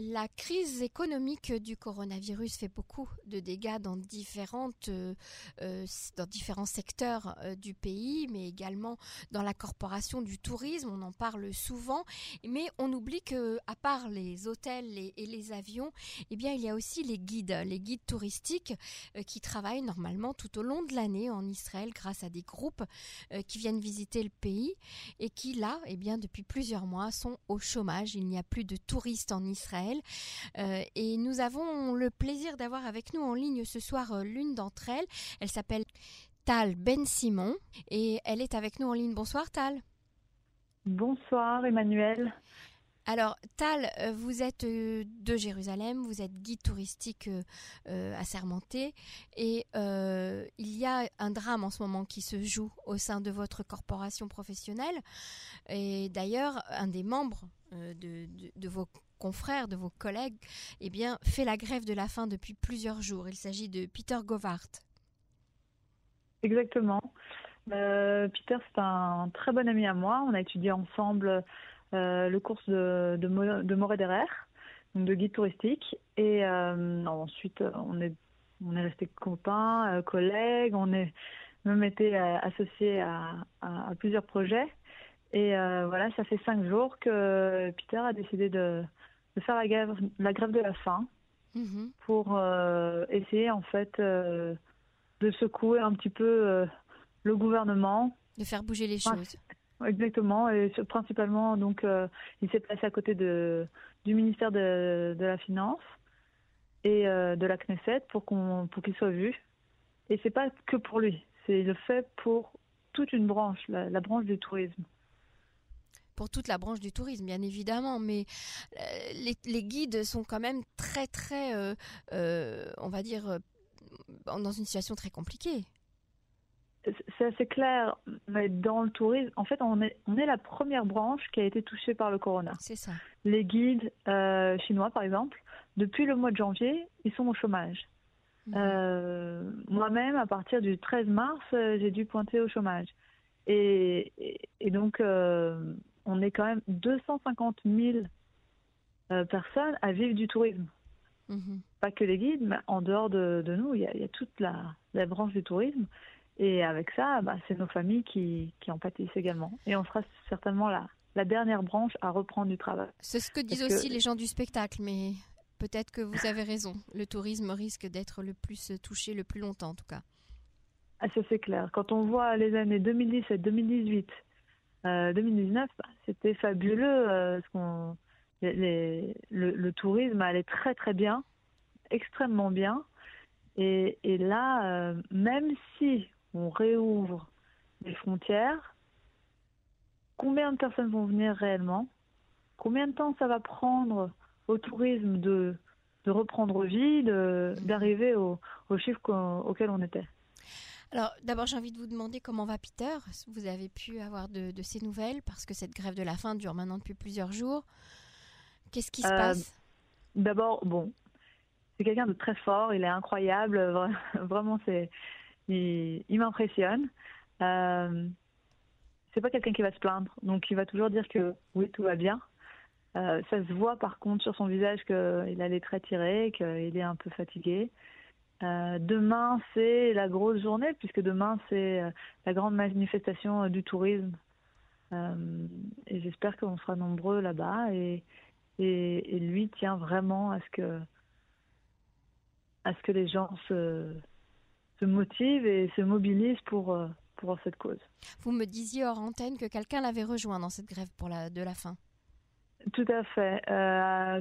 La crise économique du coronavirus fait beaucoup de dégâts dans différentes, euh, euh, dans différents secteurs euh, du pays, mais également dans la corporation du tourisme. On en parle souvent, mais on oublie que, à part les hôtels et, les avions, eh bien, il y a aussi les guides, les guides touristiques qui travaillent normalement tout au long de l'année en Israël grâce à des groupes qui viennent visiter le pays et qui, là, eh bien, depuis plusieurs mois, sont au chômage. Il n'y a plus de touristes en Israël euh, et nous avons le plaisir d'avoir avec nous en ligne ce soir euh, l'une d'entre elles. Elle s'appelle Tal Ben Simon et elle est avec nous en ligne. Bonsoir Tal. Bonsoir Emmanuel. Alors, Tal, euh, vous êtes de Jérusalem, vous êtes guide touristique assermenté et il y a un drame en ce moment qui se joue au sein de votre corporation professionnelle. Et d'ailleurs, un des membres de, de, vos confrère, de vos collègues, eh bien, fait la grève de la faim depuis plusieurs jours. Il s'agit de Peter Govart. Exactement. Euh, Peter, c'est un très bon ami à moi. On a étudié ensemble euh, le cours de, de, de Moret de guide touristique. Et euh, ensuite, on est, on est resté copains, collègues. On est même été associés à, plusieurs projets. Et voilà, ça fait cinq jours que Peter a décidé de, de faire la grève, la grève de la faim mhm. pour euh, essayer en fait euh, de secouer un petit peu euh, le gouvernement. De faire bouger les choses. Exactement, et principalement donc il s'est placé à côté de du ministère de, de la Finance et de la Knesset pour qu'on pour qu'il soit vu. Et c'est pas que pour lui, c'est le fait pour toute une branche, la branche du tourisme pour toute la branche du tourisme, bien évidemment, mais euh, les, guides sont quand même très, très, euh, euh, on va dire, dans une situation très compliquée. C'est assez clair, mais dans le tourisme, en fait, on est, on est la première branche qui a été touchée par le corona. C'est ça. Les guides chinois, par exemple, depuis le mois de janvier, ils sont au chômage. Mhm. Moi-même, à partir du 13 mars, j'ai dû pointer au chômage. Et, et, donc, on est quand même 250 000 euh, personnes à vivre du tourisme. Mhm. Pas que les guides, mais en dehors de, nous, il y, a, toute la, branche du tourisme. Et avec ça, bah, c'est nos familles qui, en pâtissent également. Et on sera certainement la, la dernière branche à reprendre du travail. C'est ce que disent aussi les gens du spectacle, mais peut-être que vous avez raison. Le tourisme risque d'être le plus touché le plus longtemps, en tout cas. Ah, ça c'est clair. Quand on voit les années 2017-2018, 2019, euh, c'était fabuleux. Euh, le, tourisme allait très très bien, extrêmement bien. Et, là, euh, même si on réouvre les frontières, combien de personnes vont venir réellement? Combien de temps ça va prendre au tourisme de, reprendre vie, d'arriver au chiffre auquel on était? Alors, d'abord, j'ai envie de vous demander comment va Peter. Vous avez pu avoir de, de ces nouvelles parce que cette grève de la faim dure maintenant depuis plusieurs jours. Qu'est-ce qui se euh, passe? D'abord, bon, c'est quelqu'un de très fort. Il est incroyable. Vraiment, c'est, il, m'impressionne. Euh, c'est pas quelqu'un qui va se plaindre, donc il va toujours dire que oui, tout va bien. Euh, ça se voit par contre sur son visage qu'il allait très tiré, qu'il est un peu fatigué. Euh, demain, c'est la grosse journée, puisque demain, c'est euh, la grande manifestation euh, du tourisme. et j'espère qu'on sera nombreux là-bas. Et, et, lui tient vraiment à ce que, à ce que les gens se, se motivent et se mobilisent pour, pour cette cause. Vous me disiez hors antenne que quelqu'un l'avait rejoint dans cette grève pour la, de la faim. Tout à fait.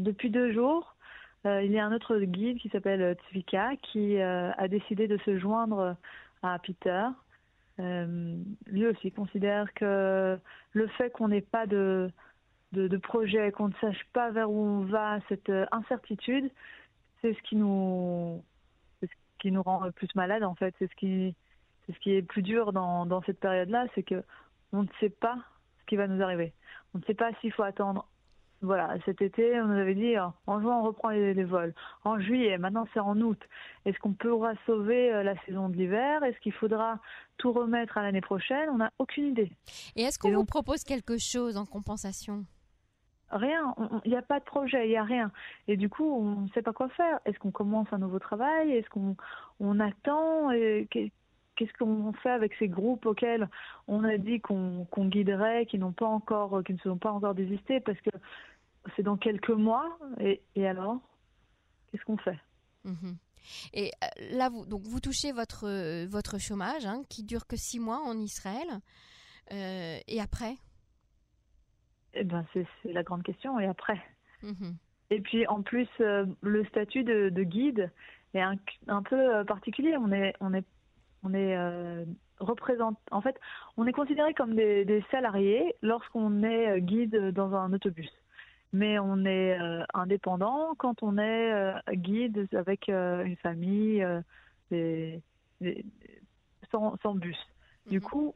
depuis deux jours, il y a un autre guide qui s'appelle Tvika qui euh, a décidé de se joindre à Peter. Euh, lui aussi considère que le fait qu'on n'ait pas de, projet, qu'on ne sache pas vers où on va, cette incertitude, c'est ce qui nous, rend plus malade en fait. C'est ce qui, est plus dur dans, dans cette période-là, c'est que on ne sait pas ce qui va nous arriver. On ne sait pas s'il faut attendre voilà, cet été, on nous avait dit en juin on reprend les, vols. En juillet, maintenant c'est en août. Est-ce qu'on pourra sauver euh, la saison de l'hiver? Est-ce qu'il faudra tout remettre à l'année prochaine? On n'a aucune idée. Et est-ce qu'on vous propose quelque chose en compensation? Rien. Il n'y a pas de projet, il n'y a rien. Et du coup, on ne sait pas quoi faire. Est-ce qu'on commence un nouveau travail? Est-ce qu'on on attend? Qu'est-ce qu'on fait avec ces groupes auxquels on a dit qu'on guiderait, qui n'ont pas encore, qui ne sont pas encore désistés, parce que c'est dans quelques mois. Et, alors, qu'est-ce qu'on fait? Mhm. Et euh, là, vous, donc vous touchez votre, euh, votre chômage, hein, qui dure que six mois en Israël. Euh, et après? Eh ben, c'est la grande question. Et après mhm. Et puis, en plus, le statut de, guide est un, un, peu particulier. On est, on est, on est représente. En fait, on est considéré comme des salariés lorsqu'on est guide dans un autobus mais on est euh, indépendant quand on est euh, guide avec euh, une famille sans, bus. Du mhm. coup.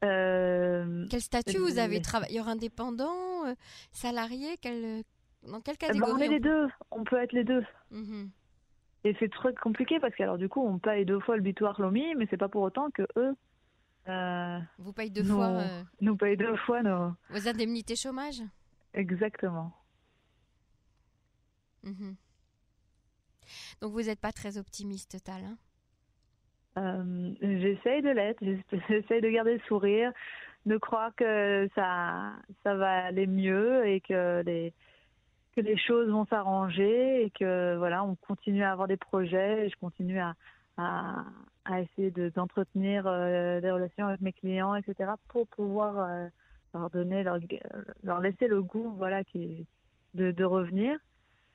quel statut vous avez Travailleur indépendant Salarié quel, Dans quelle eh ben, catégorie On est les deux. On peut être les deux. Mhm. Et c'est très compliqué parce que alors du coup on paye deux fois le bitoire Lomi, mais c'est pas pour autant que eux. vous payez deux fois. Nous payent deux fois nos. Vos indemnités chômage? Exactement. Mhm. Donc vous n'êtes pas très optimiste, Tal hein? Euh, J'essaye de l'être, j'essaye de garder le sourire, de croire que ça, ça va aller mieux et que les, que les choses vont s'arranger et que voilà, on continue à avoir des projets et je continue à, à, essayer d'entretenir euh, des relations avec mes clients, etc., pour pouvoir euh, leur donner, leur, leur laisser le goût, voilà, qui, de, de revenir.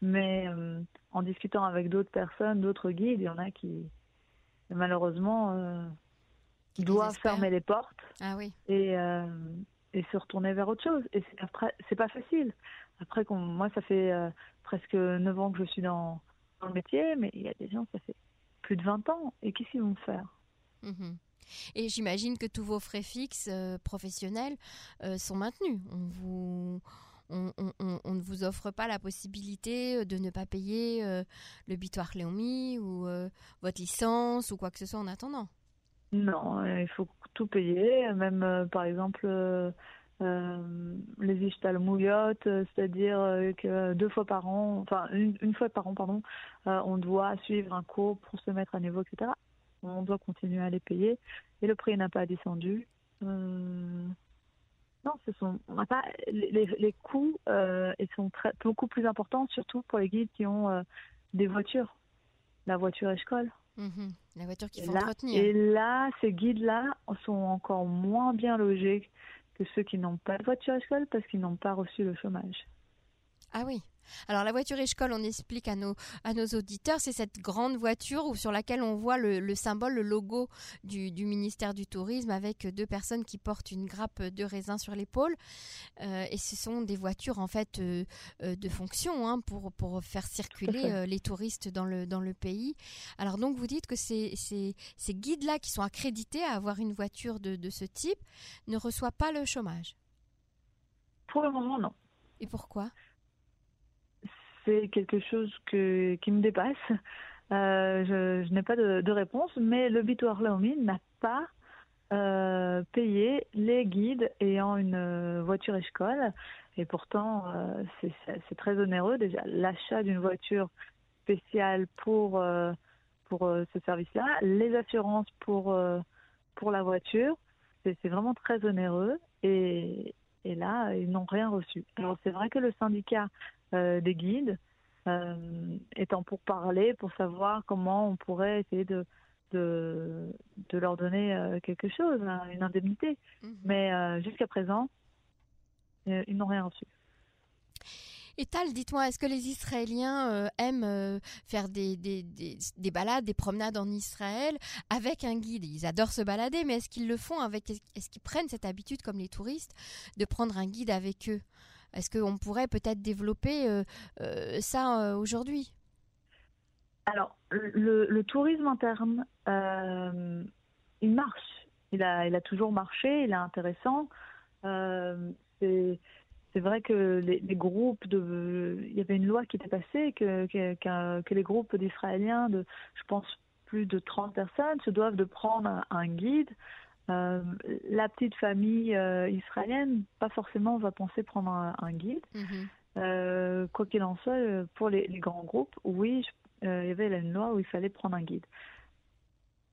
Mais euh, en discutant avec d'autres personnes, d'autres guides, il y en a qui, malheureusement, euh, doivent fermer les portes ah oui. et, euh, et se retourner vers autre chose. Et après, c'est pas facile. Après, moi, ça fait euh, presque 9 ans que je suis dans, dans, le métier, mais il y a des gens, ça fait plus de 20 ans. Et qu'est-ce qu'ils vont faire? Mhm. Et j'imagine que tous vos frais fixes euh, professionnels euh, sont maintenus. On ne vous offre pas la possibilité de ne pas payer euh, le bitoire Léomi ou votre licence ou quoi que ce soit en attendant. Non, il faut tout payer, même par exemple les Ishtal Mouyot, c'est-à-dire que deux fois par an, enfin une fois par an, pardon, on doit suivre un cours pour se mettre à niveau, etc on doit continuer à les payer et le prix n'a pas descendu. Euh, non, ce sont, on pas les, les coûts euh, ils sont très, beaucoup plus importants, surtout pour les guides qui ont euh, des voitures, la voiture école. Mhm. la voiture qui faut là, entretenir. Et là, ces guides-là sont encore moins bien logés que ceux qui n'ont pas de voiture école parce qu'ils n'ont pas reçu le chômage. Ah oui. Alors la voiture école, on explique à nos, à nos auditeurs, c'est cette grande voiture sur laquelle on voit le, symbole, le logo du, ministère du Tourisme avec deux personnes qui portent une grappe de raisin sur l'épaule. Euh, et ce sont des voitures en fait euh, euh, de fonction hein, pour, pour faire circuler les touristes dans le, dans le pays. Alors donc vous dites que ces, ces, ces guides-là qui sont accrédités à avoir une voiture de, de ce type ne reçoivent pas le chômage? Pour le moment, non. Et pourquoi? C'est quelque chose qui me dépasse. Euh, je, n'ai pas de, réponse, mais le Bitoire n'a pas euh, payé les guides ayant une euh, voiture école. Et pourtant, c'est très onéreux. Déjà, l'achat d'une voiture spéciale pour, pour ce service-là, les assurances pour, pour la voiture, c'est vraiment très onéreux. Et, et là, ils n'ont rien reçu. Alors c'est vrai que le syndicat des guides euh, étant pour parler, pour savoir comment on pourrait essayer de, de, de leur donner euh, quelque chose, hein, une indemnité. Mhm. Mais jusqu'à présent, ils n'ont rien reçu. Et Tal, dites-moi, est-ce que les Israéliens aiment faire des, des, des, des, balades, des promenades en Israël avec un guide? Ils adorent se balader, mais est-ce qu'ils le font avec Est-ce qu'ils prennent cette habitude, comme les touristes, de prendre un guide avec eux? Est-ce qu'on pourrait peut-être développer euh, euh, ça euh, aujourd'hui? Alors, le, tourisme interne, il marche. Il a, il a toujours marché, il est intéressant. c'est c'est vrai que les, groupes de, il y avait une loi qui était passée que, que, que les groupes d'Israéliens de, je pense, plus de 30 personnes se doivent de prendre un, guide la petite famille israélienne, pas forcément va penser prendre un, guide. Mhm. quoi qu'il en soit, pour les, grands groupes, oui, il y avait une loi où il fallait prendre un guide.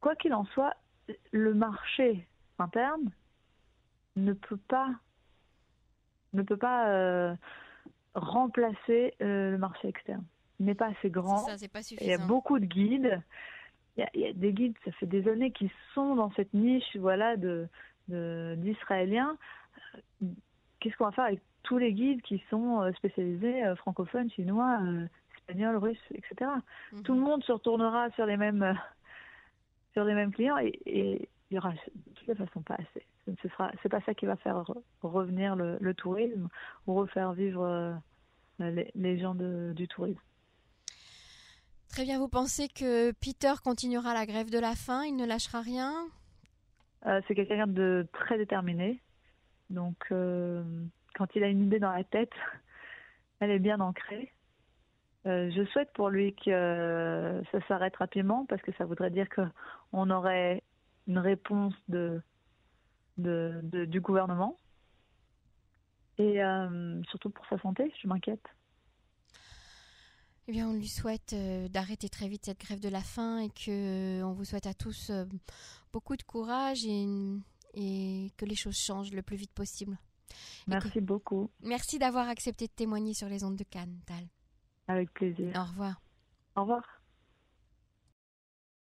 Quoi qu'il en soit, le marché interne ne peut pas ne peut pas euh, remplacer euh, le marché externe. Il n'est pas assez grand. il y a beaucoup de guides. Il y, a, des guides, ça fait des années qui sont dans cette niche, voilà, de d'Israéliens. Qu'est-ce qu'on va faire avec tous les guides qui sont euh, spécialisés francophones, chinois, espagnols, russes, etc. Mhm. Tout le monde se retournera sur les mêmes sur les mêmes clients et, et il y aura de toute façon pas assez. Ce sera, c'est pas ça qui va faire revenir le, tourisme ou refaire vivre euh, les, gens du tourisme. Très bien, vous pensez que Peter continuera la grève de la faim, il ne lâchera rien? Euh, C'est quelqu'un de très déterminé. Donc, euh, quand il a une idée dans la tête, elle est bien ancrée. je souhaite pour lui que ça s'arrête rapidement parce que ça voudrait dire qu'on aurait une réponse de, de, du gouvernement. Et euh, surtout pour sa santé, je m'inquiète. Eh bien, on lui souhaite euh, d'arrêter très vite cette grève de la faim et que euh, on vous souhaite à tous beaucoup de courage et, et, que les choses changent le plus vite possible. Merci beaucoup. Merci d'avoir accepté de témoigner sur les ondes de Cannes, Tal. Avec plaisir. Au revoir. Au revoir.